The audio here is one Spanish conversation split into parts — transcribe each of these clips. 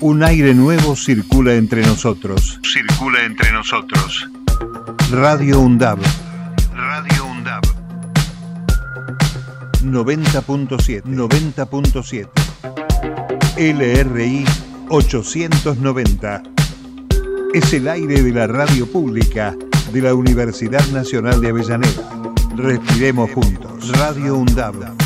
Un aire nuevo circula entre nosotros. Circula entre nosotros. Radio UNDAB. Radio UNDAB. 90.7. 90.7. LRI 890. Es el aire de la radio pública de la Universidad Nacional de Avellaneda. Respiremos juntos. Radio UNDAB.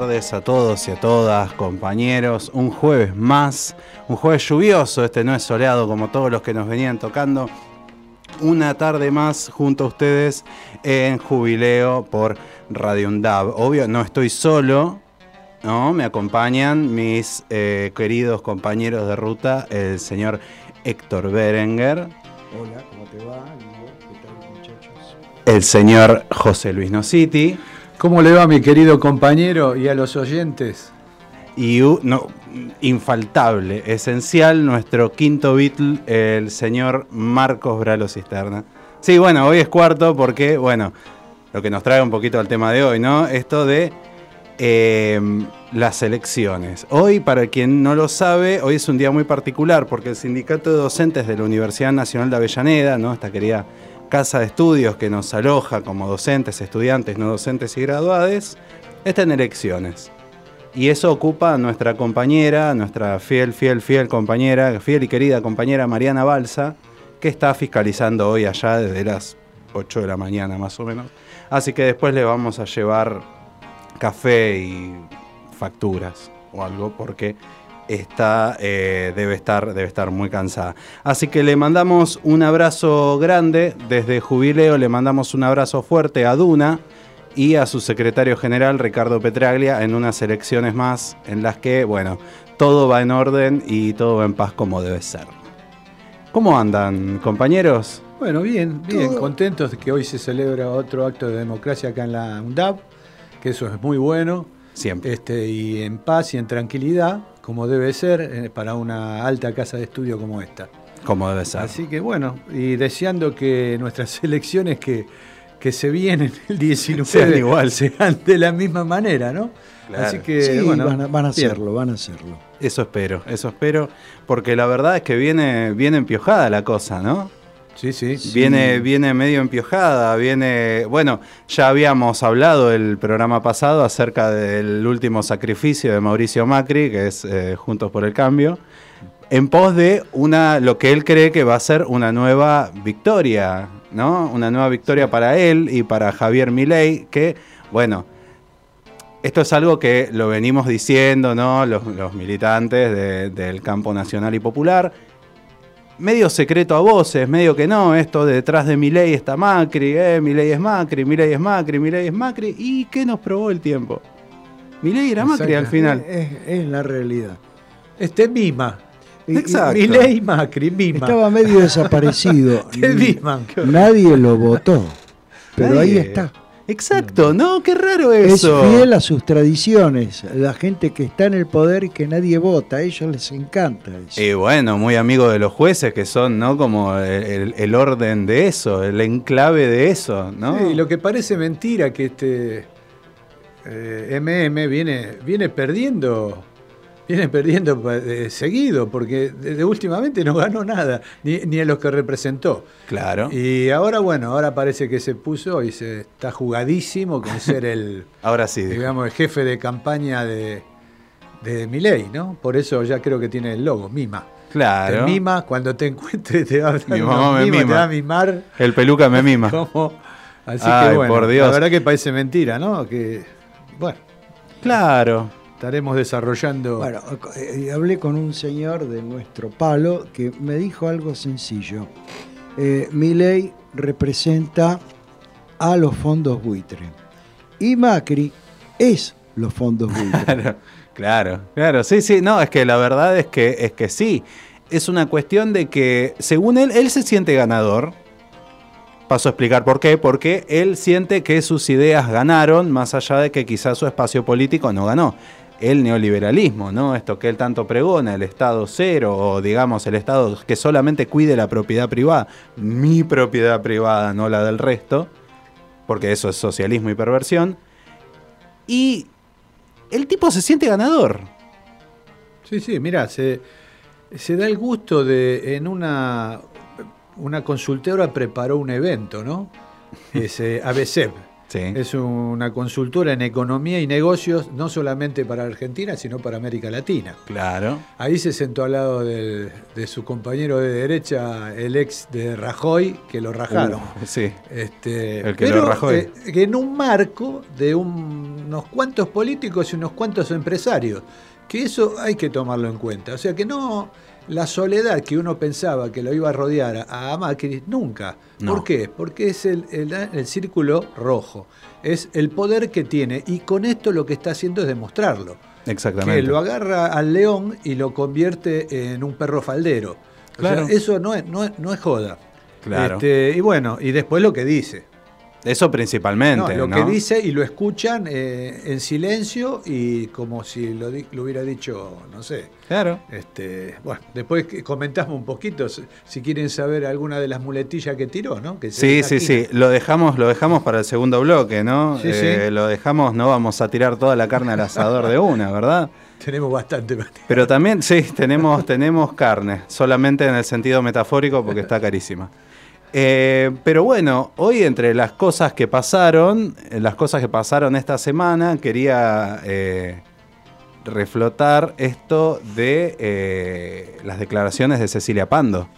Tardes a todos y a todas, compañeros. Un jueves más, un jueves lluvioso, este no es soleado como todos los que nos venían tocando. Una tarde más junto a ustedes en Jubileo por Radio Undab. Obvio, no estoy solo, ¿no? Me acompañan mis eh, queridos compañeros de ruta, el señor Héctor Berenguer. Hola, ¿cómo te va? ¿Qué tal, muchachos? El señor José Luis Nositi. ¿Cómo le va, mi querido compañero y a los oyentes? Y no, infaltable, esencial, nuestro quinto Beatle, el señor Marcos Bralo Cisterna. Sí, bueno, hoy es cuarto porque, bueno, lo que nos trae un poquito al tema de hoy, ¿no? Esto de eh, las elecciones. Hoy, para quien no lo sabe, hoy es un día muy particular porque el Sindicato de Docentes de la Universidad Nacional de Avellaneda, ¿no? Esta querida casa de estudios que nos aloja como docentes, estudiantes, no docentes y graduades, está en elecciones. Y eso ocupa a nuestra compañera, nuestra fiel, fiel, fiel compañera, fiel y querida compañera Mariana Balsa, que está fiscalizando hoy allá desde las 8 de la mañana más o menos. Así que después le vamos a llevar café y facturas o algo porque está, eh, debe, estar, debe estar muy cansada. Así que le mandamos un abrazo grande desde Jubileo, le mandamos un abrazo fuerte a Duna y a su secretario general Ricardo Petraglia en unas elecciones más en las que, bueno, todo va en orden y todo va en paz como debe ser. ¿Cómo andan, compañeros? Bueno, bien, bien, Todo- contentos de que hoy se celebra otro acto de democracia acá en la UNDAP, que eso es muy bueno, Siempre. este, y en paz y en tranquilidad, como debe ser eh, para una alta casa de estudio como esta. Como debe ser. Así que bueno, y deseando que nuestras elecciones que, que se vienen el 19 Sean igual. sean de la misma manera, ¿no? Claro. Así que Sí, bueno, van a, van a hacerlo, van a hacerlo. Eso espero, eso espero, porque la verdad es que viene, viene empiojada la cosa, ¿no? Sí, sí. Viene, viene medio empiojada, viene. Bueno, ya habíamos hablado el programa pasado acerca del último sacrificio de Mauricio Macri, que es eh, Juntos por el Cambio, en pos de una, lo que él cree que va a ser una nueva victoria, ¿no? Una nueva victoria para él y para Javier Milei, que, bueno, esto es algo que lo venimos diciendo, ¿no? Los, los militantes de- del campo nacional y popular. Medio secreto a voces, medio que no, esto de detrás de Milei está Macri, eh, Milei es Macri, Milei es Macri, Milei es Macri. ¿Y qué nos probó el tiempo? Milei era Macri al final. Es, es la realidad. Este Mima. Exacto. Milei Macri, Mima. Estaba medio desaparecido. Te miman. Nadie lo votó. Pero ahí está. Exacto, no, qué raro Es eso. fiel a sus tradiciones. La gente que está en el poder y que nadie vota, a ellos les encanta eso. Y bueno, muy amigo de los jueces que son, ¿no? Como el, el- el orden de eso, el enclave de eso, ¿no? Sí, lo que parece mentira que este eh, MM viene, viene perdiendo. Viene perdiendo eh, seguido, porque desde últimamente no ganó nada, ni, ni a los que representó. Claro. Y ahora, bueno, ahora parece que se puso y se está jugadísimo con ser el, Ahora sí. digamos, el jefe de campaña de, de Milei, ¿no? Por eso ya creo que tiene el logo, Mima. Claro. Te mima, cuando te encuentre te va a Mi mamá me mima, te mima. va a mimar. El peluca me mima. como- Así Ay, que bueno, por Dios. la verdad que parece mentira, ¿no? Que, bueno, Claro. Estaremos desarrollando... Bueno, eh, hablé con un señor de nuestro palo que me dijo algo sencillo. Eh, mi ley representa a los fondos buitre. Y Macri es los fondos buitres. Claro, claro, claro. Sí, sí, no, es que la verdad es que, es que sí. Es una cuestión de que, según él, él se siente ganador. Paso a explicar por qué. Porque él siente que sus ideas ganaron, más allá de que quizás su espacio político no ganó. El neoliberalismo, ¿no? Esto que él tanto pregona, el Estado cero, o digamos, el Estado que solamente cuide la propiedad privada. Mi propiedad privada, no la del resto. Porque eso es socialismo y perversión. Y el tipo se siente ganador. Sí, sí, mira, se, da el gusto de en una una consultora preparó un evento, ¿no? Es eh, ABCEP. Sí. Es una consultora en economía y negocios, no solamente para Argentina, sino para América Latina. Claro. Ahí se sentó al lado del- de su compañero de derecha, el ex de Rajoy, que lo rajaron. Uh, sí. Este, El que pero, lo rajó eh, que en un marco de un- unos cuantos políticos y unos cuantos empresarios, que eso hay que tomarlo en cuenta. O sea que no, la soledad que uno pensaba que lo iba a rodear a, Macri, nunca. No. ¿Por qué? Porque es el, el- el círculo rojo, es el poder que tiene y con esto lo que está haciendo es demostrarlo. Exactamente. Que lo agarra al león y lo convierte en un perro faldero. O Claro. sea, eso no es, no es, no es joda. Claro. Este, y bueno, y después lo que dice. Eso principalmente. No, lo ¿no? que dice y lo escuchan eh, en silencio y como si lo, di- lo hubiera dicho, no sé. Claro. Este, bueno, después que comentamos un poquito si, quieren saber alguna de las muletillas que tiró, ¿no? Que Sí, sí, sí. Lo dejamos, lo dejamos para el segundo bloque, ¿no? Sí, Eh, sí. Lo dejamos, no vamos a tirar toda la carne al asador de una, ¿verdad? Tenemos bastante. Pero también, sí, tenemos, tenemos carne, solamente en el sentido metafórico porque está carísima. Eh, pero bueno, hoy entre las cosas que pasaron, eh, las cosas que pasaron esta semana, quería eh, reflotar esto de eh, las declaraciones de Cecilia Pando.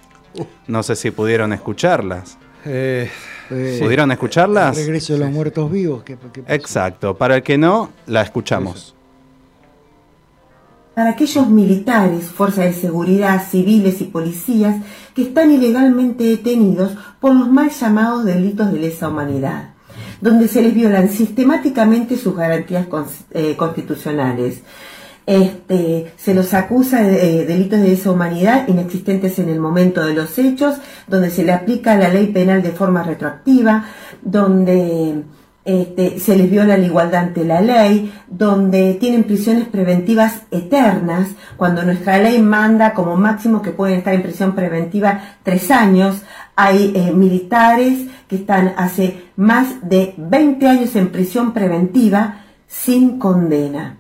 No sé si pudieron escucharlas. Eh, Eh, ¿Pudieron escucharlas? el regreso de los muertos vivos. ¿qué- qué? Exacto. Para el que no, la escuchamos. Para aquellos militares, fuerzas de seguridad, civiles y policías que están ilegalmente detenidos por los mal llamados delitos de lesa humanidad, donde se les violan sistemáticamente sus garantías eh, constitucionales. Este, se los acusa de eh, delitos de lesa humanidad inexistentes en el momento de los hechos, donde se le aplica la ley penal de forma retroactiva, donde este, se les viola la igualdad ante la ley, donde tienen prisiones preventivas eternas, cuando nuestra ley manda como máximo que pueden estar en prisión preventiva tres años. Hay eh, militares que están hace más de 20 años en prisión preventiva sin condena.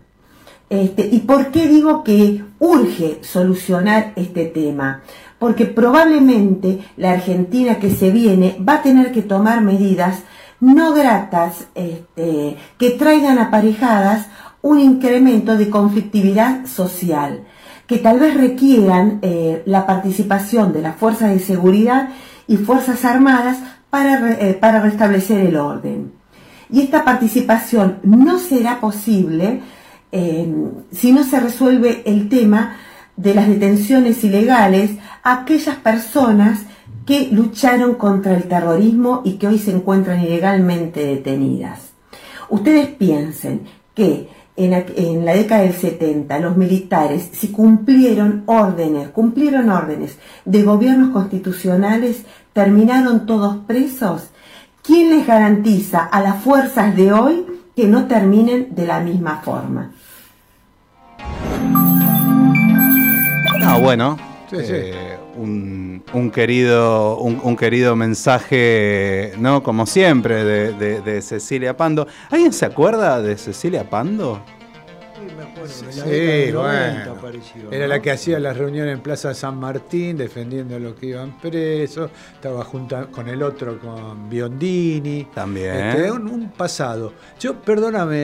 Este, ¿Y por qué digo que urge solucionar este tema? Porque probablemente la Argentina que se viene va a tener que tomar medidas no gratas este, que traigan aparejadas un incremento de conflictividad social, que tal vez requieran eh, la participación de las fuerzas de seguridad y fuerzas armadas para, eh, para restablecer el orden. Y esta participación no será posible eh, si no se resuelve el tema de las detenciones ilegales a aquellas personas que lucharon contra el terrorismo y que hoy se encuentran ilegalmente detenidas. Ustedes piensen que en, la década del 70 los militares, si cumplieron órdenes, cumplieron órdenes de gobiernos constitucionales, terminaron todos presos, ¿quién les garantiza a las fuerzas de hoy que no terminen de la misma forma? Ah, bueno. Sí, sí. eh, un, un querido, un, un querido mensaje, ¿no? Como siempre, de, de- de Cecilia Pando. ¿Alguien se acuerda de Cecilia Pando? Sí, me acuerdo, Sí, década del 90 bueno. apareció, Era ¿no? la que hacía las reuniones en Plaza San Martín defendiendo a los que iban presos. Estaba junto con el otro, con Biondini. También. Este, un, un pasado. Yo, perdóname,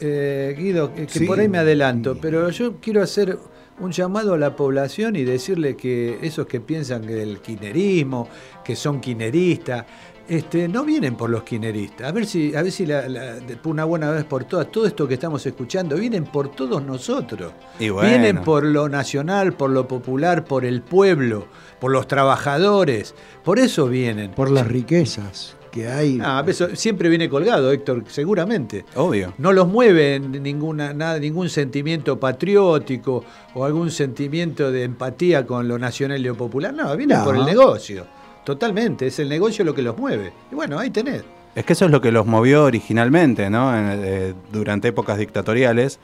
eh, Guido, que que Sí. por ahí me adelanto, pero yo quiero hacer un llamado a la población y decirle que esos que piensan que el quinerismo, que son quineristas, este, no vienen por los quineristas. A ver si, a ver si la- la- una buena vez por todas, todo esto que estamos escuchando, vienen por todos nosotros. Y bueno. Vienen por lo nacional, por lo popular, por el pueblo, por los trabajadores. Por eso vienen. Por las riquezas. Que hay. Ah, eso siempre viene colgado, Héctor, seguramente. Obvio. No los mueve ninguna, nada, ningún sentimiento patriótico o algún sentimiento de empatía con lo nacional y lo popular. No, viene No. por el negocio. Totalmente, es el negocio lo que los mueve. Y bueno, ahí tenés. Es que eso es lo que los movió originalmente, ¿no? En- eh, durante épocas dictatoriales.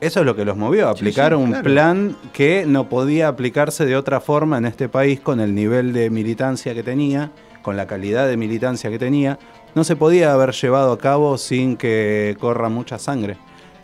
Eso es lo que los movió, aplicar sí, un claro. plan que no podía aplicarse de otra forma en este país con el nivel de militancia que tenía, con la calidad de militancia que tenía. No se podía haber llevado a cabo sin que corra mucha sangre.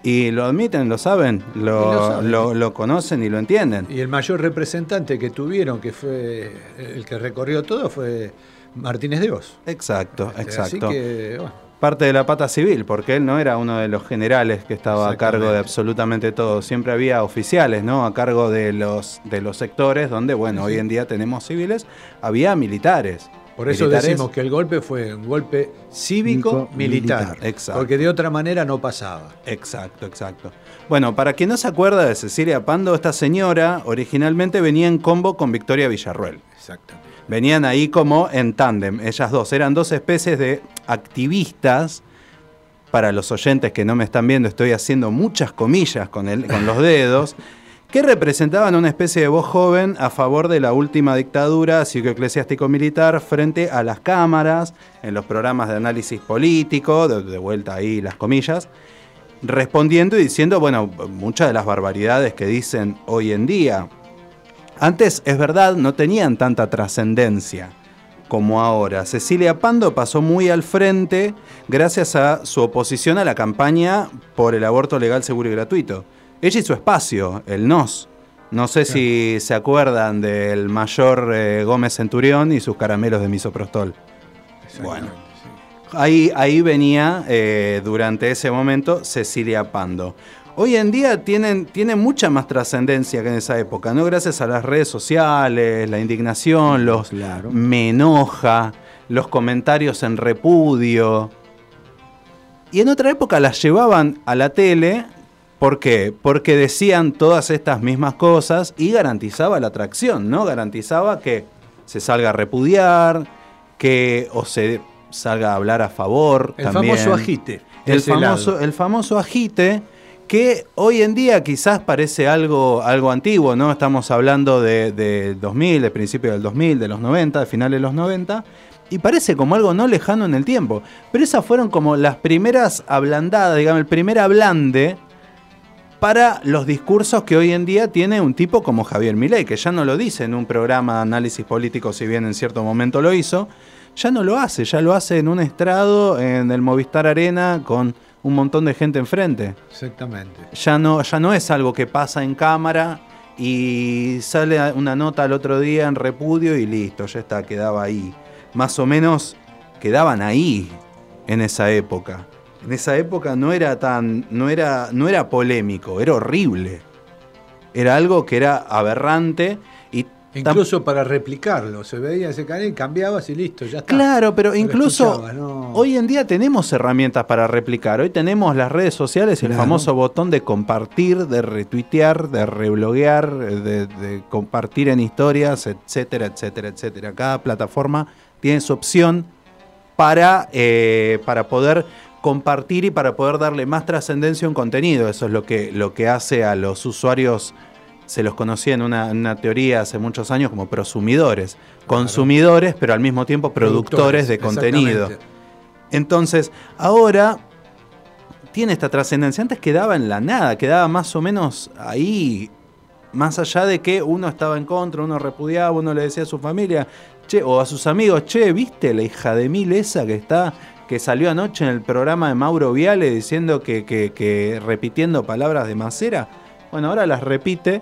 Y lo admiten, lo saben, lo, lo saben. lo- lo conocen y lo entienden. Y el mayor representante que tuvieron, que fue el que recorrió todo, fue Martínez de Oz. Exacto, Este, exacto. Así que, bueno, parte de la pata civil, porque él no era uno de los generales que estaba a cargo de absolutamente todo. Siempre había oficiales, ¿no? A cargo de los, de los sectores donde, bueno, hoy en día tenemos civiles, había militares. Por eso Militares- decimos que el golpe fue un golpe cívico-militar. Exacto. Porque de otra manera no pasaba. Exacto, exacto. Bueno, para quien no se acuerda de Cecilia Pando, esta señora originalmente venía en combo con Victoria Villarruel. Exactamente. Venían ahí como en tándem, ellas dos. Eran dos especies de activistas. Para los oyentes que no me están viendo, estoy haciendo muchas comillas con, el- con los dedos, que representaban una especie de voz joven a favor de la última dictadura psicoeclesiástico-militar frente a las cámaras, en los programas de análisis político, de, de vuelta ahí las comillas, respondiendo y diciendo, bueno, muchas de las barbaridades que dicen hoy en día. Antes, es verdad, no tenían tanta trascendencia como ahora. Cecilia Pando pasó muy al frente gracias a su oposición a la campaña por el aborto legal, seguro y gratuito. Ella y su espacio, el NOS. No sé si se acuerdan del mayor eh, Gómez Centurión y sus caramelos de misoprostol. Bueno. Ahí, ahí venía eh, durante ese momento Cecilia Pando. Hoy en día tienen, tienen mucha más trascendencia que en esa época, ¿no? Gracias a las redes sociales, la indignación, los Claro. me enoja, los comentarios en repudio. Y en otra época las llevaban a la tele, ¿por qué? Porque decían todas estas mismas cosas y garantizaba la atracción, ¿no? Garantizaba que se salga a repudiar, que o se salga a hablar a favor. El también. famoso agite. El famoso, lado. el famoso agite que hoy en día quizás parece algo, algo antiguo, ¿no? Estamos hablando de, de 2000, de principios del 2000, de los 90, de finales de los 90, y parece como algo no lejano en el tiempo. Pero esas fueron como las primeras ablandadas, digamos, el primer ablande para los discursos que hoy en día tiene un tipo como Javier Milei, que ya no lo dice en un programa de análisis político, si bien en cierto momento lo hizo, ya no lo hace, ya lo hace en un estrado en el Movistar Arena con un montón de gente enfrente. Exactamente. Ya no, ya no es algo que pasa en cámara y sale una nota al otro día en repudio y listo, ya está, quedaba ahí. Más o menos quedaban ahí en esa época. En esa época no era tan, no era, no era polémico, era horrible. Era algo que era aberrante y Incluso para replicarlo. Se veía ese canal y cambiabas y listo, ya está. Claro, pero No incluso no. hoy en día tenemos herramientas para replicar. Hoy tenemos las redes sociales y el Claro. famoso botón de compartir, de retuitear, de rebloguear, de, de compartir en historias, etcétera, etcétera, etcétera. Cada plataforma tiene su opción para, eh, para poder compartir y para poder darle más trascendencia a un contenido. Eso es lo que, lo que hace a los usuarios, se los conocía en una, en una teoría hace muchos años como prosumidores. Consumidores, pero al mismo tiempo productores, de contenido. Entonces, ahora tiene esta trascendencia. Antes quedaba en la nada, quedaba más o menos ahí, más allá de que uno estaba en contra, uno repudiaba, uno le decía a su familia, che, o a sus amigos, che, ¿viste la hija de mil esa que está, que salió anoche en el programa de Mauro Viale diciendo que, que- que repitiendo palabras de Macera? Bueno, ahora las repite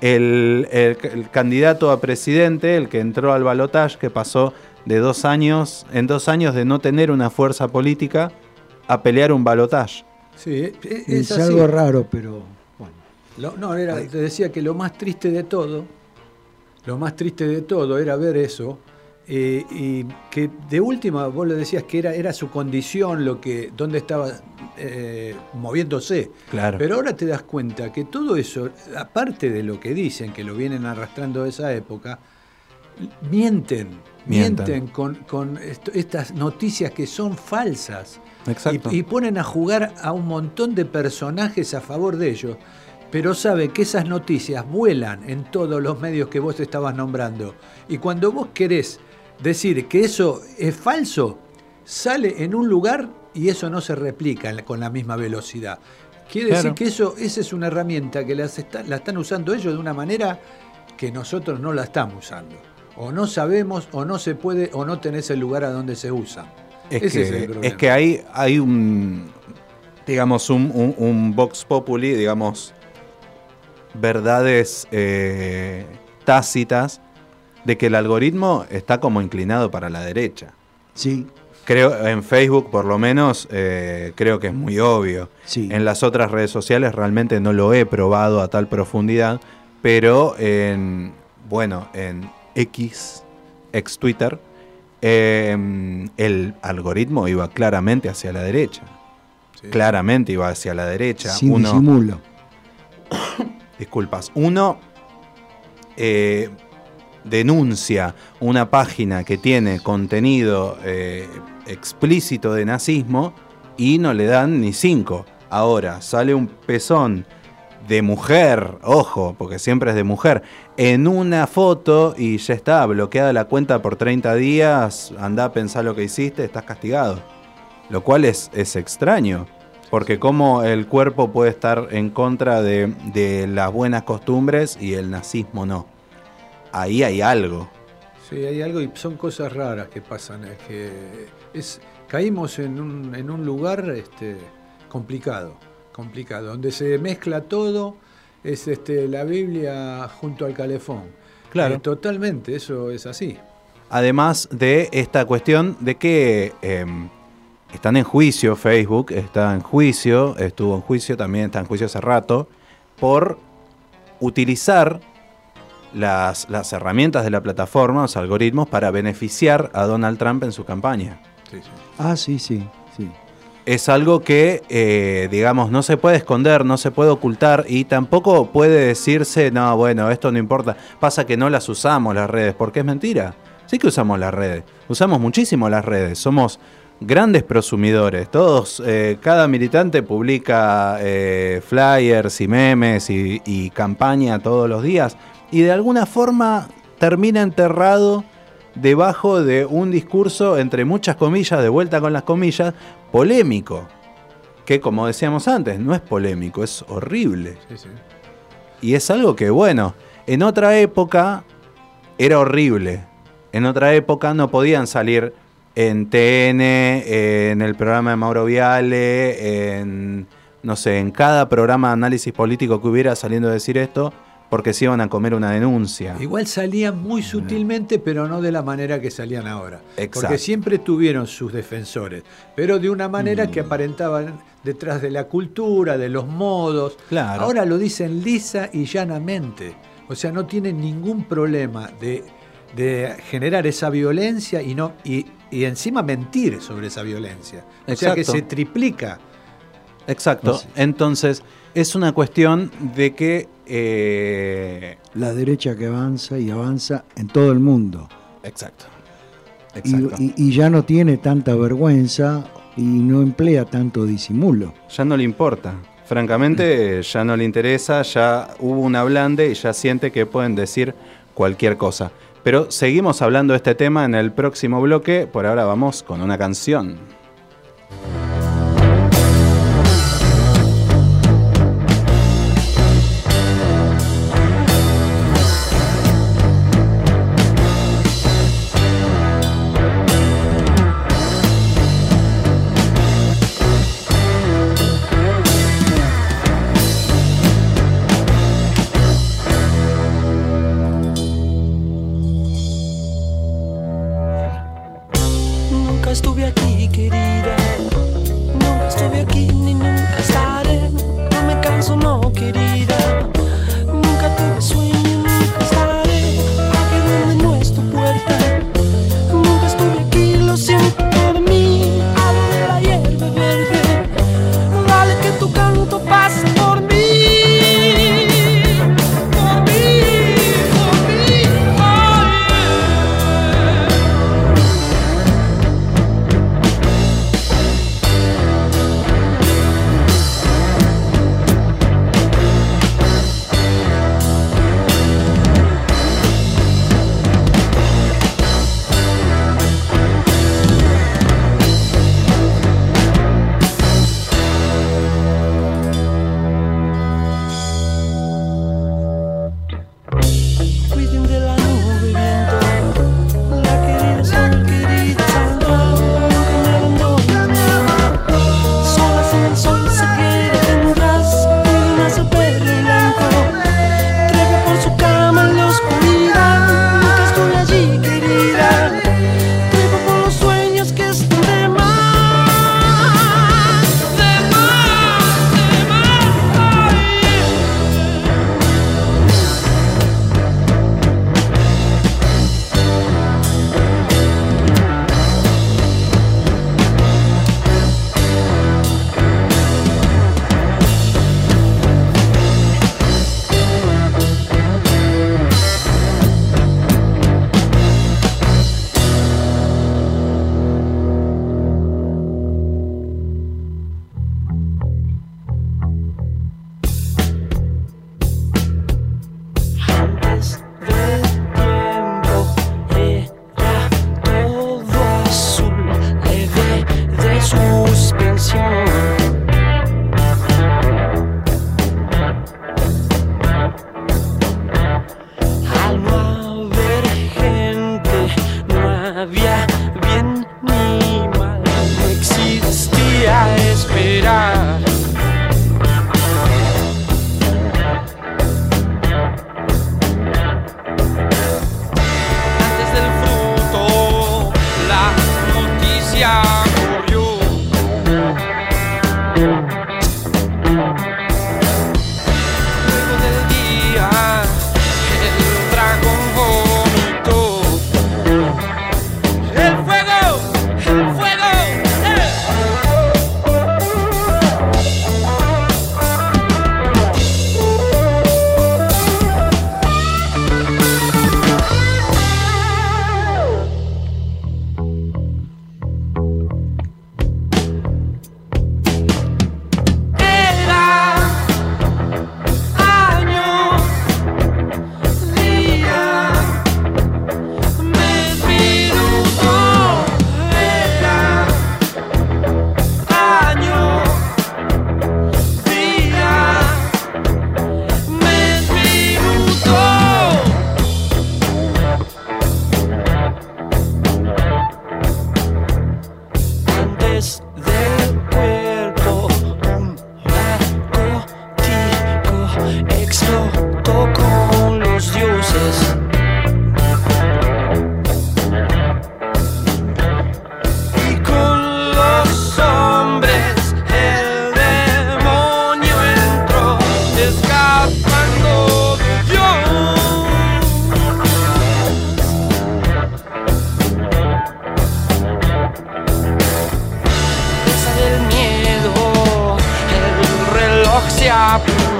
el, el- el candidato a presidente, el que entró al balotaje, que pasó de dos años, en dos años de no tener una fuerza política, a pelear un balotaje. Sí, e- Es, así. algo raro, pero bueno. Lo- no, era, te decía que lo más triste de todo, lo más triste de todo era ver eso, eh, y que de última vos le decías que era, era su condición, lo que, dónde estaba eh, moviéndose. Claro. Pero ahora te das cuenta que todo eso, aparte de lo que dicen, que lo vienen arrastrando de esa época, mienten, Mienten. mienten con, con esto- estas noticias que son falsas. Exacto. Y, y ponen a jugar a un montón de personajes a favor de ellos. Pero sabe que esas noticias vuelan en todos los medios que vos estabas nombrando. Y cuando vos querés decir que eso es falso, sale en un lugar y eso no se replica con la misma velocidad. Quiere Claro. decir que eso, esa es una herramienta que las está- la están usando ellos de una manera que nosotros no la estamos usando. O no sabemos, o no se puede, o no tenés el lugar a donde se usa. Es Ese que, es el problema. es que hay, hay un, digamos, un, un, un Vox Populi, digamos, verdades eh, tácitas de que el algoritmo está como inclinado para la derecha. Sí, Creo, en Facebook por lo menos, eh, creo que es muy obvio. sí. En las otras redes sociales realmente no lo he probado a tal profundidad, pero en, bueno, en X, ex Twitter, eh, el algoritmo iba claramente hacia la derecha. Sí. Claramente iba hacia la derecha. Sin Uno, disimulo. disculpas, uno eh, denuncia una página que tiene contenido eh, explícito de nazismo y no le dan ni cinco. Ahora sale un pezón de mujer, ojo, porque siempre es de mujer, en una foto y ya está, bloqueada la cuenta por 30 días, anda a pensar lo que hiciste, estás castigado. Lo cual es, es extraño, porque como el cuerpo puede estar en contra de, de las buenas costumbres y el nazismo no. Ahí hay algo. Sí, hay algo y son cosas raras que pasan. Es que es, caímos en un, en un lugar este, complicado, complicado, donde se mezcla todo, es este, la Biblia junto al calefón. Claro. Eh, totalmente, eso es así. Además de esta cuestión de que eh, están en juicio, Facebook está en juicio, estuvo en juicio, también está en juicio hace rato, por utilizar las, las herramientas de la plataforma, los algoritmos, para beneficiar a Donald Trump en su campaña. Sí, sí. Ah, sí, sí, sí. es algo que, eh, digamos, no se puede esconder, no se puede ocultar y tampoco puede decirse, no, bueno, esto no importa. Pasa que no las usamos las redes, porque es mentira. Sí que usamos las redes, usamos muchísimo las redes, somos grandes prosumidores. Todos, eh, cada militante publica eh, flyers y memes y, y campaña todos los días y de alguna forma termina enterrado debajo de un discurso, entre muchas comillas, de vuelta con las comillas, polémico. Que como decíamos antes, no es polémico, es horrible. sí, sí. Y es algo que, bueno, en otra época era horrible. En otra época no podían salir en TN, en el programa de Mauro Viale, en, no sé, en cada programa de análisis político que hubiera saliendo a decir esto, porque se iban a comer una denuncia. Igual salían muy sutilmente, pero no de la manera que salían ahora. Exacto. Porque siempre tuvieron sus defensores, pero de una manera Mm. que aparentaban detrás de la cultura, de los modos. Claro. Ahora lo dicen lisa y llanamente. O sea, no tienen ningún problema de, de generar esa violencia y, no, y, y encima mentir sobre esa violencia. O sea que se triplica. Exacto. Entonces, es una cuestión de que... eh, La derecha que avanza y avanza en todo el mundo. Exacto. Y, Exacto. y- y ya no tiene tanta vergüenza y no emplea tanto disimulo. Ya no le importa. Francamente, ya no le interesa, ya hubo un ablande y ya siente que pueden decir cualquier cosa. Pero seguimos hablando de este tema en el próximo bloque. Por ahora vamos con una canción. workshop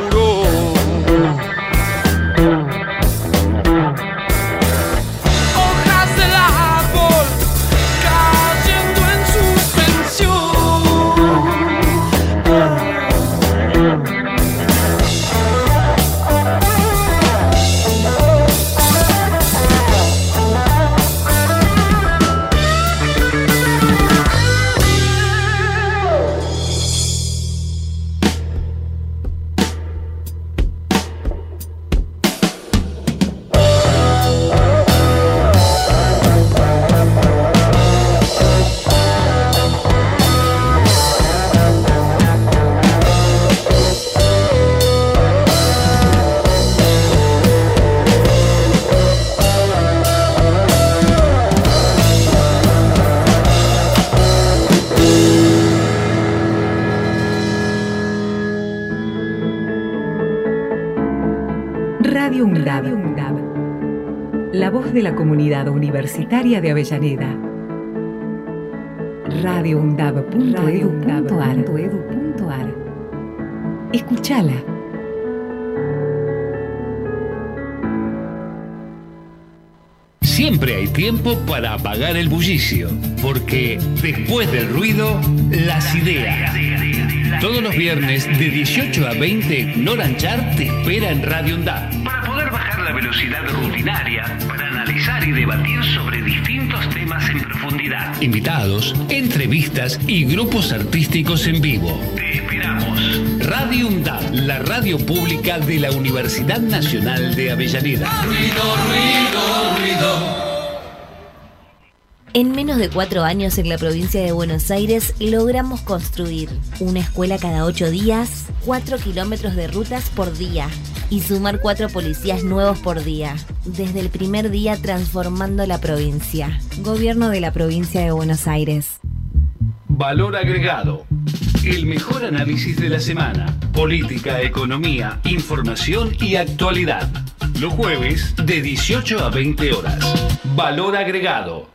Universitaria de Avellaneda. radioundab.edu.ar Escúchala. Siempre hay tiempo para apagar el bullicio, porque después del ruido, las ideas. Todos los viernes de 18 a 20, Noranchar te espera en Radio Undab. Para poder bajar la velocidad rutinaria, y debatir sobre distintos temas en profundidad. Invitados, entrevistas y grupos artísticos en vivo. Te esperamos. Radio UNDAP, la radio pública de la Universidad Nacional de Avellaneda. Ruido, ruido, ruido. En menos de cuatro años en la provincia de Buenos Aires logramos construir una escuela cada ocho días, cuatro kilómetros de rutas por día y sumar cuatro policías nuevos por día. Desde el primer día transformando la provincia. Gobierno de la provincia de Buenos Aires. Valor agregado. El mejor análisis de la semana. Política, economía, información y actualidad. Los jueves de 18 a 20 horas. Valor agregado.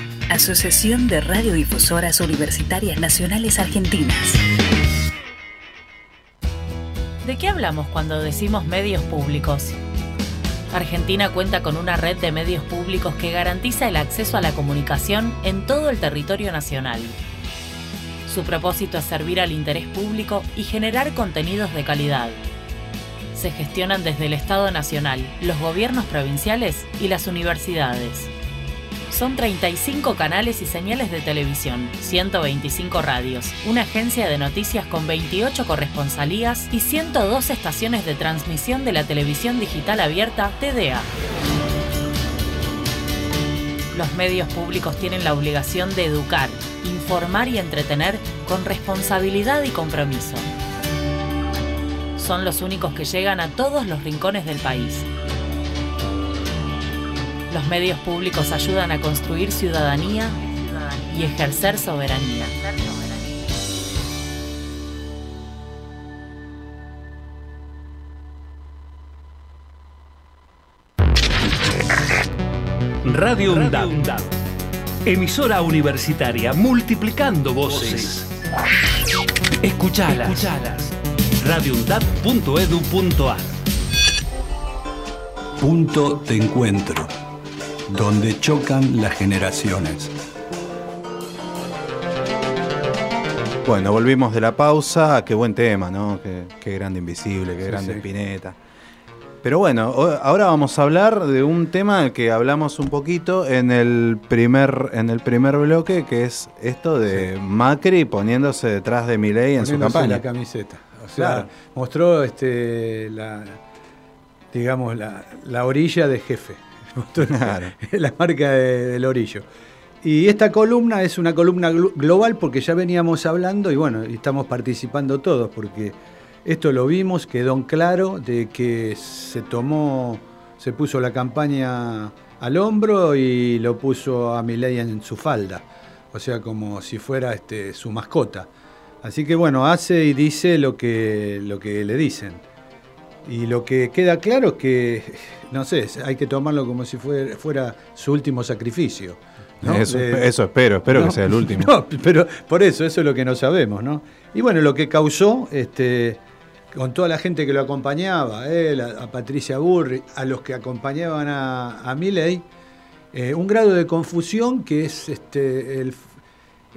Asociación de Radiodifusoras Universitarias Nacionales Argentinas. ¿De qué hablamos cuando decimos medios públicos? Argentina cuenta con una red de medios públicos que garantiza el acceso a la comunicación en todo el territorio nacional. Su propósito es servir al interés público y generar contenidos de calidad. Se gestionan desde el Estado Nacional, los gobiernos provinciales y las universidades Son 35 canales y señales de televisión, 125 radios, una agencia de noticias con 28 corresponsalías y 102 estaciones de transmisión de la televisión digital abierta TDA. Los medios públicos tienen la obligación de educar, informar y entretener con responsabilidad y compromiso. Son los únicos que llegan a todos los rincones del país. Los medios públicos ayudan a construir ciudadanía y ejercer soberanía. Radio UNDAD. Emisora universitaria multiplicando voces. Escuchalas. Escuchalas. radioundad.edu.ar Punto de encuentro, donde chocan las generaciones. Bueno, volvimos de la pausa. Qué buen tema, ¿no? Qué, qué grande Invisible, qué Sí, grande sí. Spinetta. Pero bueno, ahora vamos a hablar de un tema que hablamos un poquito en el primer, en el primer bloque, que es esto de Macri poniéndose detrás de Milei en su campaña. la camiseta. O sea, Claro. mostró este, la, digamos, la, la orilla de jefe. Claro. la marca de- del orillo. Y esta columna es una columna glo- global porque ya veníamos hablando y bueno, estamos participando todos porque esto lo vimos, quedó en claro de que se tomó, se puso la campaña al hombro y lo puso a Milei en su falda, o sea, como si fuera este, su mascota. Así que bueno, hace y dice lo que, lo que le dicen. Y lo que queda claro es que, no sé, hay que tomarlo como si fuera, fuera su último sacrificio. ¿no? Eso, De- eso espero, espero no, que sea el último. No, pero por eso, eso es lo que no sabemos, ¿no? Y bueno, lo que causó, este, con toda la gente que lo acompañaba, a él, a, a Patricia Burri, a los que acompañaban a, a Milley, eh, un grado de confusión que es este, el,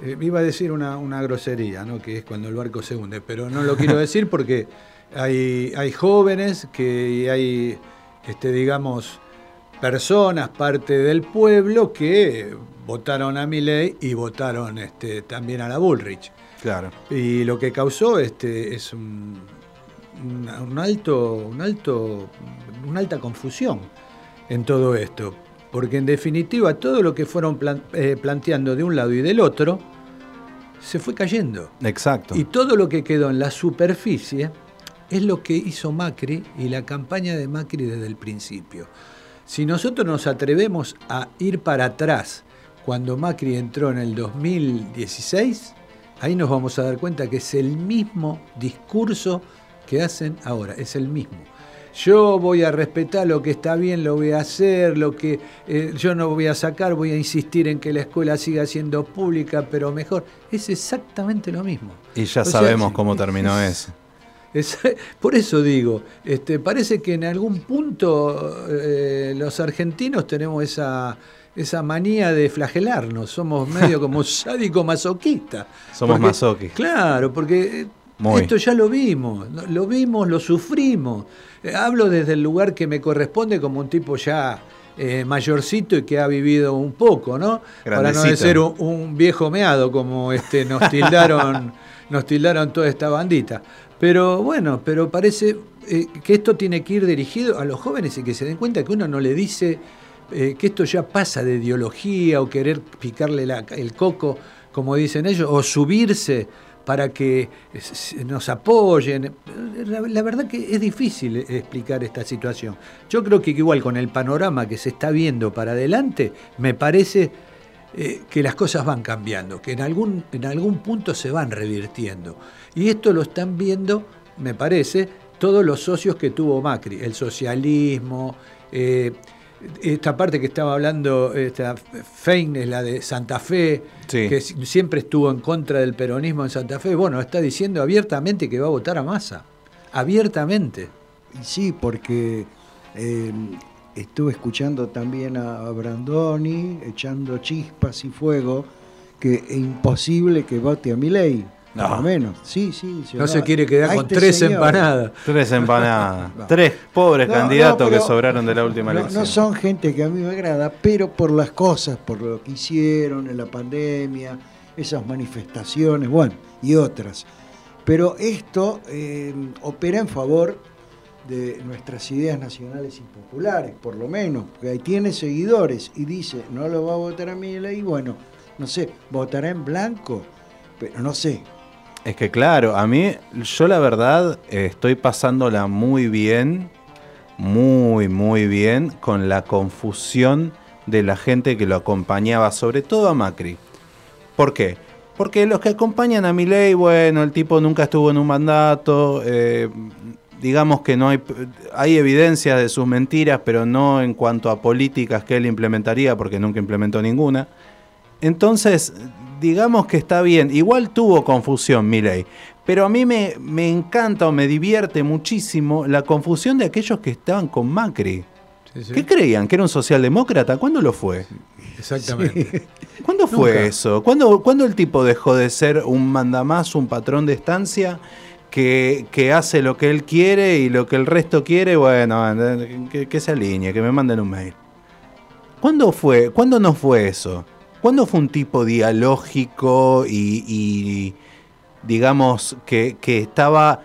eh, iba a decir una, una grosería, ¿no? que es cuando el barco se hunde, pero no lo quiero decir porque hay, hay jóvenes que hay, este, digamos, personas, parte del pueblo, que votaron a Milei y votaron este, también a la Bullrich. Claro. Y lo que causó este, es un, una- un alto, un alto, una alta confusión en todo esto. Porque en definitiva todo lo que fueron plan- eh, planteando de un lado y del otro se fue cayendo. Exacto. Y todo lo que quedó en la superficie es lo que hizo Macri y la campaña de Macri desde el principio. Si nosotros nos atrevemos a ir para atrás cuando Macri entró en el 2016, ahí nos vamos a dar cuenta que es el mismo discurso que hacen ahora, es el mismo. Yo voy a respetar lo que está bien, lo voy a hacer, lo que eh, yo no voy a sacar, voy a insistir en que la escuela siga siendo pública, pero mejor. Es exactamente lo mismo. Y ya O sabemos cómo terminó es- eso. Es- por eso digo, este, parece que en algún punto eh, los argentinos tenemos esa, esa manía de flagelarnos, somos medio como sádico masoquista. Somos masoquis. Claro, porque eh, Muy. esto ya lo vimos, lo- vimos, lo sufrimos. Eh, hablo desde el lugar que me corresponde como un tipo ya eh, mayorcito y que ha vivido un poco, ¿no? Para no decir un, un viejo meado como este nos tildaron, nos tildaron toda esta bandita. Pero bueno, pero parece eh, que esto tiene que ir dirigido a los jóvenes y que se den cuenta que uno no le dice eh, que esto ya pasa de ideología o querer picarle el coco, como dicen ellos, o subirse para que nos apoyen. La, la verdad que es difícil explicar esta situación. Yo creo que igual con el panorama que se está viendo para adelante, me parece eh, que las cosas van cambiando, que en algún, en algún punto se van revirtiendo. Y esto lo están viendo, me parece, todos los socios que tuvo Macri, el socialismo, eh, esta parte que estaba hablando, esta Fein es la de Santa Fe, Sí. que si- siempre estuvo en contra del peronismo en Santa Fe, bueno, está diciendo abiertamente que va a votar a Massa, abiertamente. Sí, porque eh, estuve escuchando también a, Brandoni echando chispas y fuego, que es imposible que vote a Milei. por No. lo menos. Sí, sí. No se quiere quedar a con este tres señor- empanadas. Tres empanadas. Tres pobres No, candidatos no, pero- que sobraron de la última No, elección. no son gente que a mí me agrada, pero por las cosas, por lo que hicieron en la pandemia, esas manifestaciones, bueno, y otras. Pero esto eh, opera en favor de nuestras ideas nacionales y populares, por lo menos, que ahí tiene seguidores y dice, no lo va a votar a mi ley, bueno, no sé, votará en blanco, pero no sé. Es que claro, a mí, yo la verdad eh, estoy pasándola muy bien, muy, muy bien con la confusión de la gente que lo acompañaba, sobre todo a Macri. ¿Por qué? Porque los que acompañan a Milei, bueno, el tipo nunca estuvo en un mandato, eh, digamos que no hay, hay evidencia de sus mentiras, pero no en cuanto a políticas que él implementaría, porque nunca implementó ninguna. Entonces, digamos que está bien. Igual tuvo confusión Milei. Pero a mí me, me encanta o me divierte muchísimo la confusión de aquellos que estaban con Macri. ¿Qué creían? ¿Que era un socialdemócrata? ¿Cuándo lo fue? Exactamente. ¿Cuándo fue Nunca. eso? ¿Cuándo, cuándo el tipo dejó de ser un mandamás, un patrón de estancia que, que hace lo que él quiere y lo que el resto quiere? Bueno, que, que se alinee, que me manden un mail. ¿Cuándo fue? ¿Cuándo no fue eso? ¿Cuándo fue un tipo dialógico y, y, digamos que, que estaba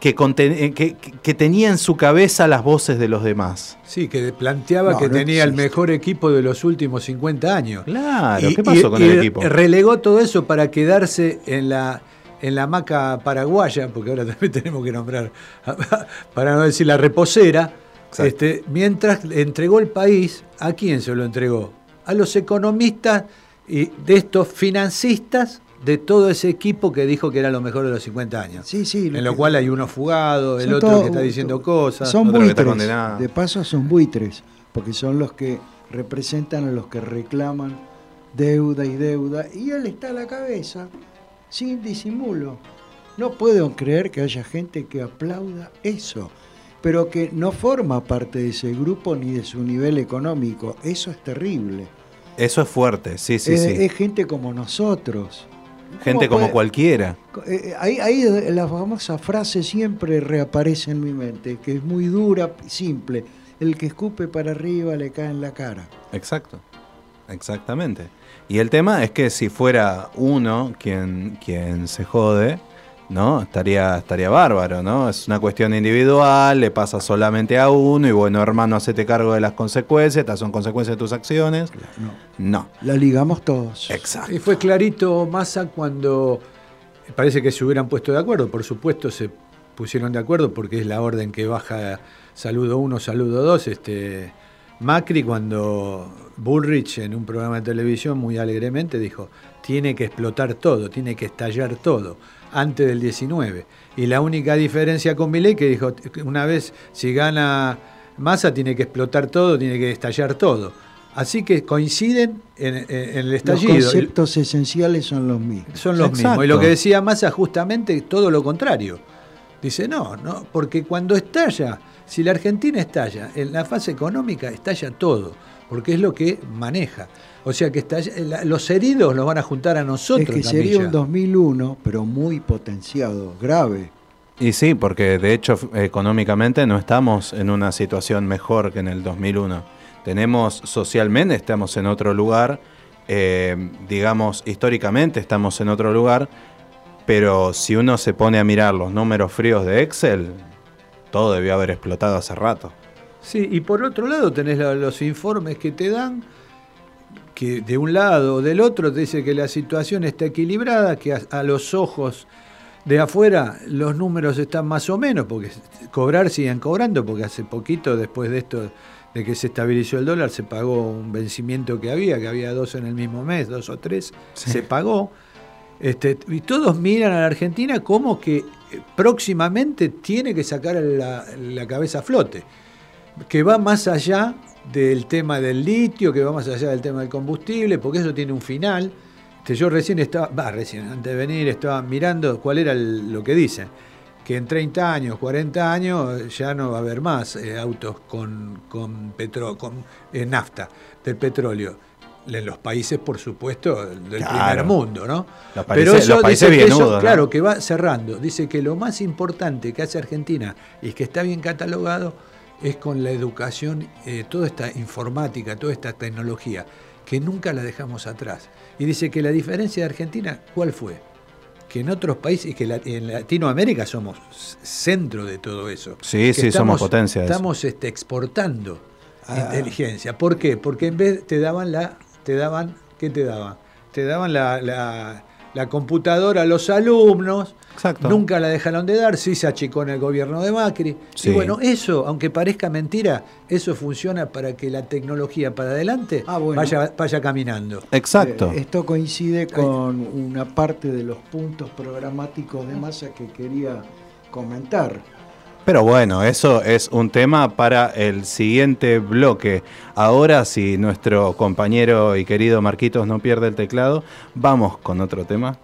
que, conten- que, que- tenía en su cabeza las voces de los demás? Sí, que planteaba No, que no tenía el mejor equipo de los últimos 50 años. Claro, ¿qué pasó con el equipo? Relegó todo eso para quedarse en la en la hamaca paraguaya, porque ahora también tenemos que nombrar, para no decir la reposera, este, mientras entregó el país, ¿a quién se lo entregó? A los economistas y de estos financistas de todo ese equipo que dijo que era lo mejor de los 50 años. Sí, sí. En lo cual hay uno fugado, el Son otro todo- que está diciendo cosas. Son otro que está buitres. De paso son buitres, porque son los que representan a los que reclaman deuda y deuda. Y él está a la cabeza, sin disimulo. No puedo creer que haya gente que aplauda eso, pero que no forma parte de ese grupo ni de su nivel económico. Eso es terrible. Eso es fuerte, sí, sí, es, sí. es gente como nosotros. Gente ¿Cómo como puede- cualquiera. eh, ahí, ahí la famosa frase siempre reaparece en mi mente, que es muy dura y simple. El que escupe para arriba le cae en la cara. Exacto. Exactamente. Y el tema es que si fuera uno quien, quien se jode, ¿no? Estaría, estaría bárbaro, ¿no? Es una cuestión individual, le pasa solamente a uno y bueno, hermano, hacete cargo de las consecuencias, estas son consecuencias de tus acciones. No. La ligamos todos. Exacto. Y fue clarito Massa cuando parece que se hubieran puesto de acuerdo. Por supuesto se pusieron de acuerdo porque es la orden que baja saludo 1, saludo 2. Este, Macri cuando Bullrich en un programa de televisión muy alegremente dijo, tiene que explotar todo, tiene que estallar todo, antes del 19. Y la única diferencia con Milei que dijo, una vez si gana Massa tiene que explotar todo, tiene que estallar todo. Así que coinciden en, en- en el Los estallido. conceptos esenciales son los mismos. Son los mismos. Y lo que decía Massa justamente todo lo contrario. Dice, no, no, porque cuando estalla, si la Argentina estalla, en la fase económica estalla todo, porque es lo que maneja. O sea que los heridos los van a juntar a nosotros. Es que sería un 2001, pero muy potenciado, grave. Y sí, porque de hecho económicamente no estamos en una situación mejor que en el 2001. Tenemos socialmente, estamos en otro lugar, eh, digamos, históricamente estamos en otro lugar, pero si uno se pone a mirar los números fríos de Excel, todo debió haber explotado hace rato. Sí, y por otro lado tenés los informes que te dan, que de un lado o del otro te dice que la situación está equilibrada, que a, a los ojos de afuera los números están más o menos, porque cobrar siguen cobrando, porque hace poquito después de esto, de que se estabilizó el dólar, se pagó un vencimiento que había, que había dos en el mismo mes, dos o tres, se pagó. Este, y todos miran a la Argentina como que eh, próximamente tiene que sacar la, la cabeza a flote, que va más allá del tema del litio, que va más allá del tema del combustible, porque eso tiene un final. Este, yo recién estaba, va, recién, antes de venir, estaba mirando cuál era el- lo que dicen, que en 30 años, 40 años ya no va a haber más eh, autos con, con, petro, con eh, nafta del petróleo. en los países, por supuesto, del Claro. primer mundo, ¿no? Los países- los países dice que eso, claro, que va cerrando. Dice que lo más importante que hace Argentina y que está bien catalogado es con la educación, eh, toda esta informática, toda esta tecnología, que nunca la dejamos atrás. Y dice que la diferencia de Argentina, ¿cuál fue? Que en otros países, y que la- en Latinoamérica somos centro de todo eso. Sí, sí, somos potencia. Estamos este, exportando Ah. inteligencia. ¿Por qué? Porque en vez te daban la, te daban, ¿qué te daban? Te daban la, la- la computadora a los alumnos. Exacto. Nunca la dejaron de dar, sí se achicó en el gobierno de Macri. Sí. Y bueno, eso, aunque parezca mentira, eso funciona para que la tecnología para adelante Ah, bueno. vaya, vaya caminando. Exacto. Eh, esto coincide con una parte de los puntos programáticos de masa que quería comentar. Pero bueno, eso es un tema para el siguiente bloque. Ahora, si nuestro compañero y querido Marquitos no pierde el teclado, vamos con otro tema.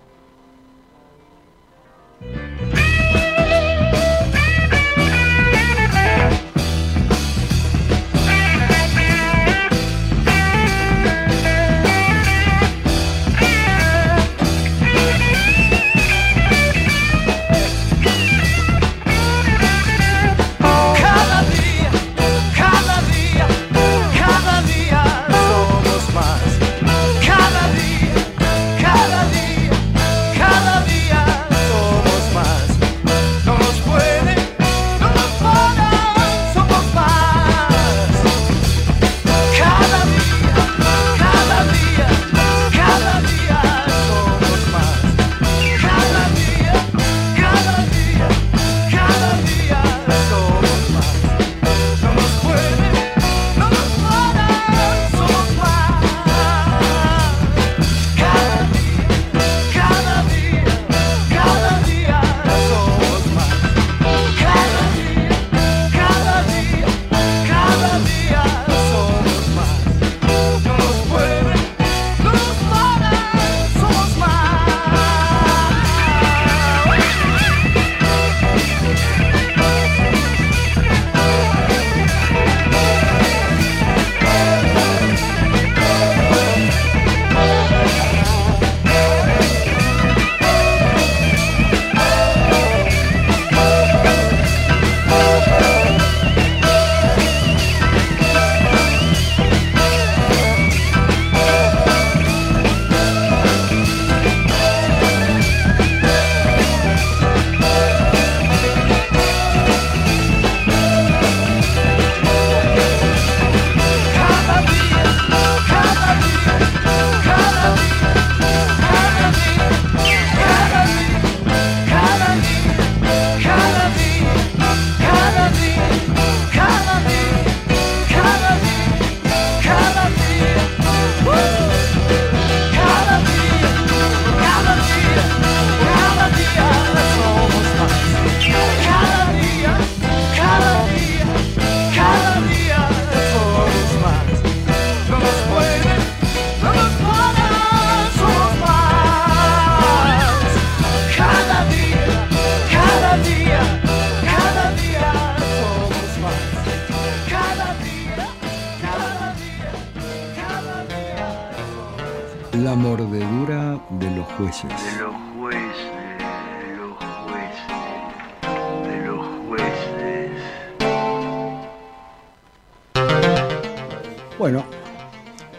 Bueno,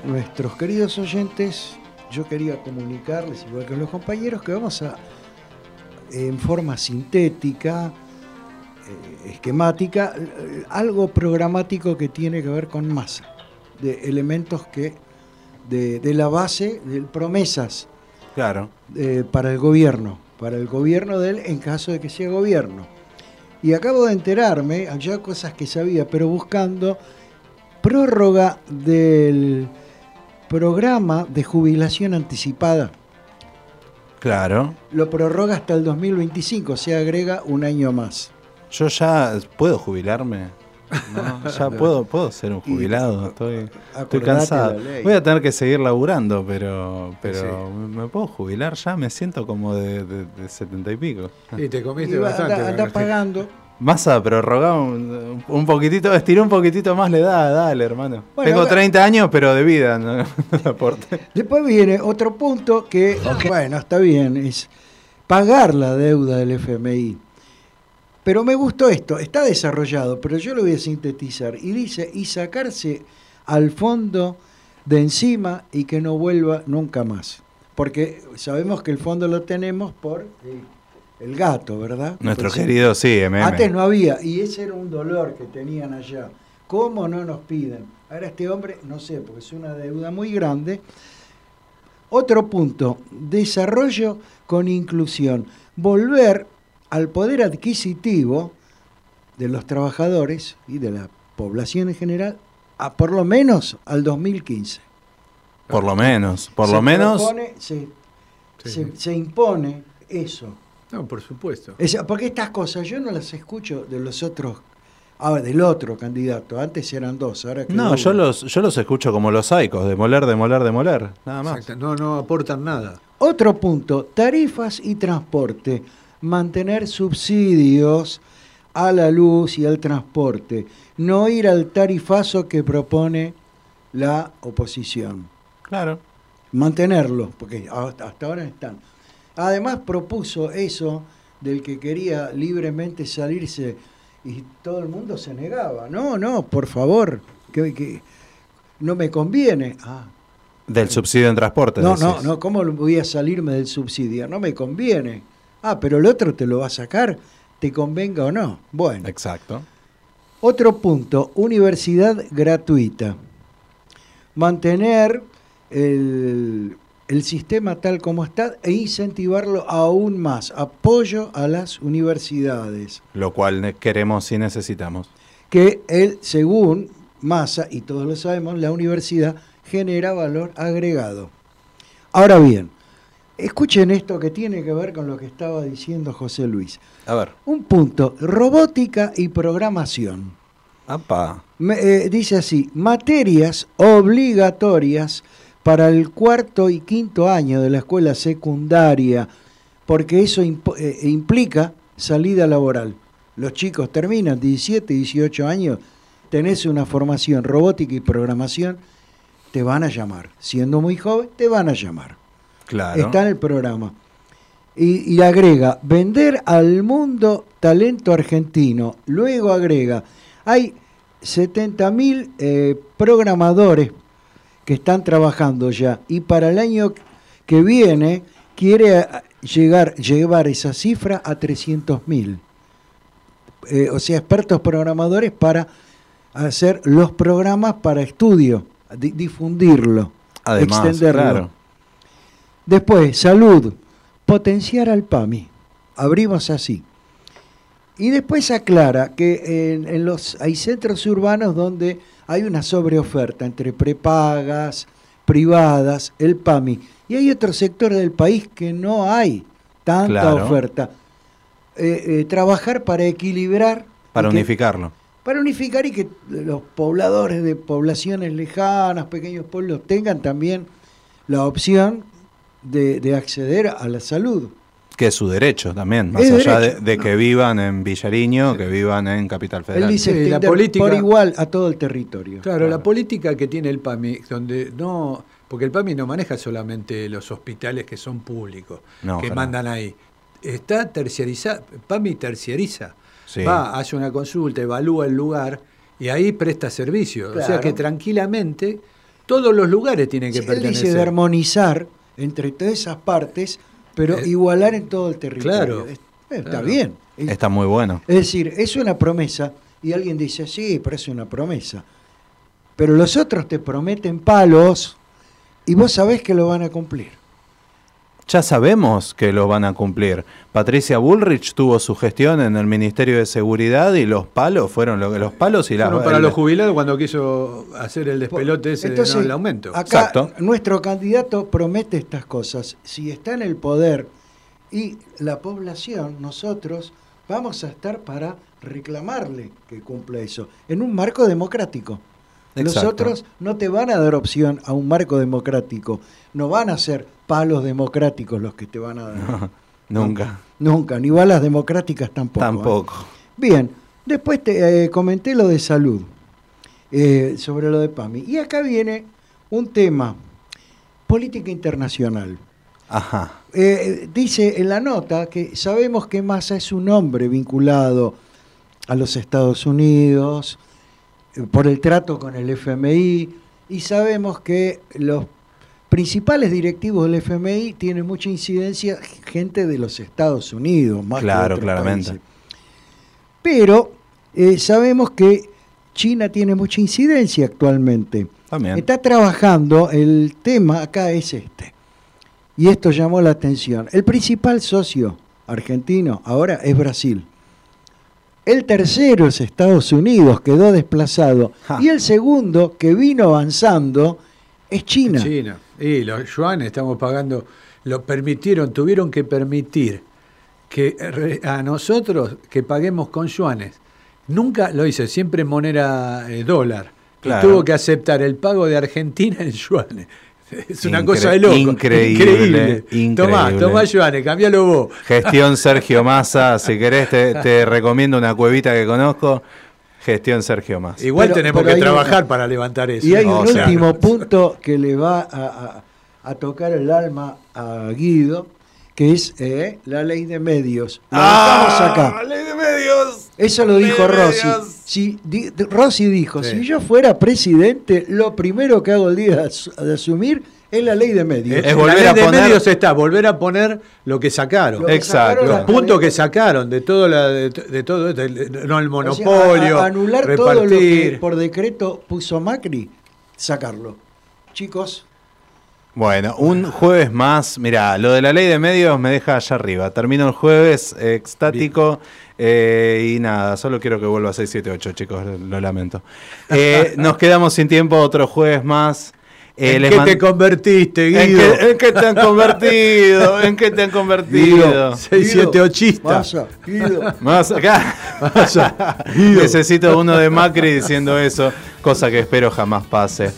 nuestros queridos oyentes, yo quería comunicarles, igual que los compañeros, que vamos a, en forma sintética, eh, esquemática, algo programático que tiene que ver con masa, de elementos que, de, de la base, de promesas Claro. eh, para el gobierno, para el gobierno de él en caso de que sea gobierno. Y acabo de enterarme, ya cosas que sabía, pero buscando prórroga del programa de jubilación anticipada. Claro. Lo prorroga hasta el 2025, se agrega un año más. Yo ya puedo jubilarme. ¿no? Ya puedo, puedo ser un jubilado. Estoy, cansado. Voy a tener que seguir laburando, pero, pero Sí. ¿me puedo jubilar ya? Me siento como de, de, de 70 y pico. Y te comiste Y bastante. Bernardo. pagando, Massa, prorrogá un, un poquitito, estiró un poquitito más la edad, dale, hermano. Bueno, Tengo ahora- 30 años, pero de vida, no, no aporte. Después viene otro punto que, bueno, está bien, es pagar la deuda del FMI. Pero me gustó esto, está desarrollado, pero yo lo voy a sintetizar. Y dice, y sacarse al fondo de encima y que no vuelva nunca más. Porque sabemos que el fondo lo tenemos por eh, el gato, ¿verdad? Nuestro Entonces, querido, sí, MM. Antes no había, y ese era un dolor que tenían allá. ¿Cómo no nos piden? Ahora este hombre, no sé, porque es una deuda muy grande. Otro punto, desarrollo con inclusión. Volver al poder adquisitivo de los trabajadores y de la población en general a por lo menos al 2015. Por lo menos, por Se lo menos. propone- se, Sí. se- se impone eso. No, por supuesto. Es- porque estas cosas yo no las escucho de los otros, ah, del otro candidato. Antes eran dos, ahora quedó No, yo los, yo los escucho como los saicos, demoler, demoler, demoler. Nada más. Exacto, No, no aportan nada. Otro punto, tarifas y transporte. Mantener subsidios a la luz y al transporte. No ir al tarifazo que propone la oposición. Claro. Mantenerlo, porque hasta ahora están. Además propuso eso del que quería libremente salirse y todo el mundo se negaba. No, no, por favor, que, que no me conviene. Ah, Del subsidio en transporte. no, no, no, ¿cómo voy a salirme del subsidio? No me conviene. Ah, pero el otro te lo va a sacar, te convenga o no. Bueno. Exacto. Otro punto, universidad gratuita. Mantener el, el sistema tal como está e incentivarlo aún más. Apoyo a las universidades. Lo cual queremos y necesitamos. Que él, según Massa, y todos lo sabemos, la universidad genera valor agregado. Ahora bien, escuchen esto que tiene que ver con lo que estaba diciendo José Luis. A ver. Un punto, robótica y programación. Apa. Me- eh, dice así, materias obligatorias para el cuarto y quinto año de la escuela secundaria, porque eso impo- eh, implica salida laboral. Los chicos terminan 17, 18 años, tenés una formación robótica y programación, te van a llamar. Siendo muy joven, te van a llamar. Claro. Está en el programa. Y, y agrega, vender al mundo talento argentino. Luego agrega, hay 70.000 eh, programadores que están trabajando ya y para el año que viene quiere llegar llevar esa cifra a 300.000. Eh, o sea, expertos programadores para hacer los programas para estudio, di- difundirlo, Además, extenderlo. claro. Después, salud, potenciar al PAMI. Abrimos así. Y después aclara que en, en los, hay centros urbanos donde hay una sobreoferta entre prepagas, privadas, el PAMI. Y hay otros sectores del país que no hay tanta Claro. oferta. Eh, eh, trabajar para equilibrar. Para que- unificarlo. para unificar y que los pobladores de poblaciones lejanas, pequeños pueblos, tengan también la opción de, de acceder a la salud. Que es su derecho también. Más Es allá de, que vivan en Villariño, que vivan en Capital Federal. Él dice Sí, la extender política- por igual a todo el territorio. Claro, la política que tiene el PAMI, donde no, porque el PAMI no maneja solamente los hospitales que son públicos, No, que mandan ahí. Está terciarizado, PAMI terciariza. Sí. Va, hace una consulta, evalúa el lugar y ahí presta servicio. O sea que tranquilamente todos los lugares tienen que Sí, él dice de pertenecer. armonizar entre todas esas partes, pero Eh, igualar en todo el territorio. claro, Es- Está claro. bien. Es- Está muy bueno. Es decir, es una promesa y alguien dice, sí, pero es una promesa. Pero los otros te prometen palos y vos sabés que lo van a cumplir. Ya sabemos que lo van a cumplir. Patricia Bullrich tuvo su gestión en el Ministerio de Seguridad y los palos fueron lo que los palos y las Fueron para el- los jubilados cuando quiso hacer el despelote ese Entonces, de no, el aumento. Acá Exacto. nuestro candidato promete estas cosas. Si está en el poder y la población, nosotros vamos a estar para reclamarle que cumpla eso, en un marco democrático. Los Exacto. otros no te van a dar opción a un marco democrático, no van a ser palos democráticos los que te van a dar. Nunca. Nunca, ni balas democráticas tampoco. ¿eh? Tampoco. Bien, después te eh, comenté lo de salud, eh, sobre lo de PAMI. Y acá viene un tema, política internacional. Ajá. Dice en la nota que sabemos que Massa es un hombre vinculado a los Estados Unidos por el trato con el FMI y sabemos que los principales directivos del FMI tienen mucha incidencia gente de los Estados Unidos, más que Claro, otros claramente. países. Pero eh, sabemos que China tiene mucha incidencia actualmente. También. Está trabajando, el tema acá es este. Y esto llamó la atención. El principal socio argentino ahora es Brasil. El tercero es Estados Unidos, quedó desplazado. Y el segundo, que vino avanzando, es China. China. Y los yuanes estamos pagando, lo permitieron, tuvieron que permitir que a nosotros que paguemos con yuanes. Nunca lo hice, siempre moneda eh, dólar. Claro. Y tuvo que aceptar el pago de Argentina en yuanes. Es una Incre- cosa de loco. increíble, increíble. Tomá, tomá yuanes, cambialo vos. Gestión Sergio Massa, si querés te, te recomiendo una cuevita que conozco. Gestión Sergio Massa. Igual Pero- tenemos pero que trabajar una- para levantar eso. Y hay un sea, último punto que le va a, a- a tocar el alma a Guido, que es eh, la ley de medios. Lo dejamos acá. ley de medios! Eso lo dijo Rossi. Si, di- Rossi dijo, Sí. si yo fuera presidente, lo primero que hago el día de asumir es la ley de medios. Es la volver ley a de poner- medios está, volver a poner lo que sacaron. Lo que Exacto. sacaron Los la- puntos que sacaron de todo, la, de, de todo esto, el- no el O sea, monopolio, a- a- anular todo lo que por decreto puso Macri, sacarlo. Chicos, Bueno, un jueves más. Mira, lo de la ley de medios me deja allá arriba. Termino el jueves eh, extático. eh, y nada, solo quiero que vuelva a 678, chicos, lo lamento. Eh, nos quedamos sin tiempo, otro jueves más. Eh, ¿En qué te convertiste, ¿En Guido? qué, en qué te han convertido? ¿En qué te han convertido? 678 pasa, Guido. Más acá. Necesito uno de Macri diciendo eso, cosa que espero jamás pase.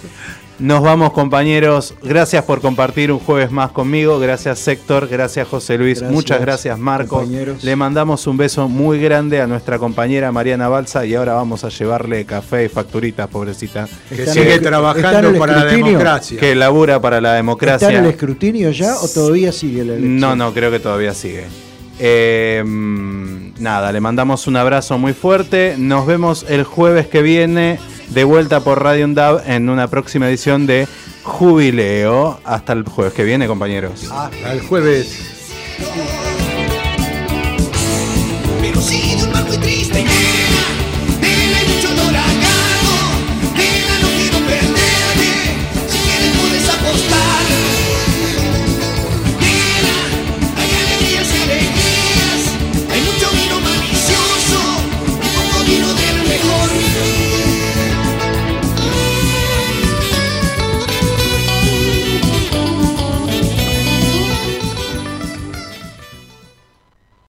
Nos vamos compañeros, gracias por compartir un jueves más conmigo, gracias Héctor, gracias José Luis, Gracias, muchas gracias Marcos. compañeros. Le mandamos un beso muy grande a nuestra compañera Mariana Balsa y ahora vamos a llevarle café y facturitas, pobrecita. Que Está sigue el- trabajando está para la democracia. Que labura para la ¿Está democracia. en el escrutinio ya o todavía sigue la elección? No, no, creo que todavía sigue. Mm, nada, le mandamos un abrazo muy fuerte. Nos vemos el jueves que viene de vuelta por Radio UNDAV en una próxima edición de Jubileo. Hasta el jueves que viene, compañeros. Al jueves.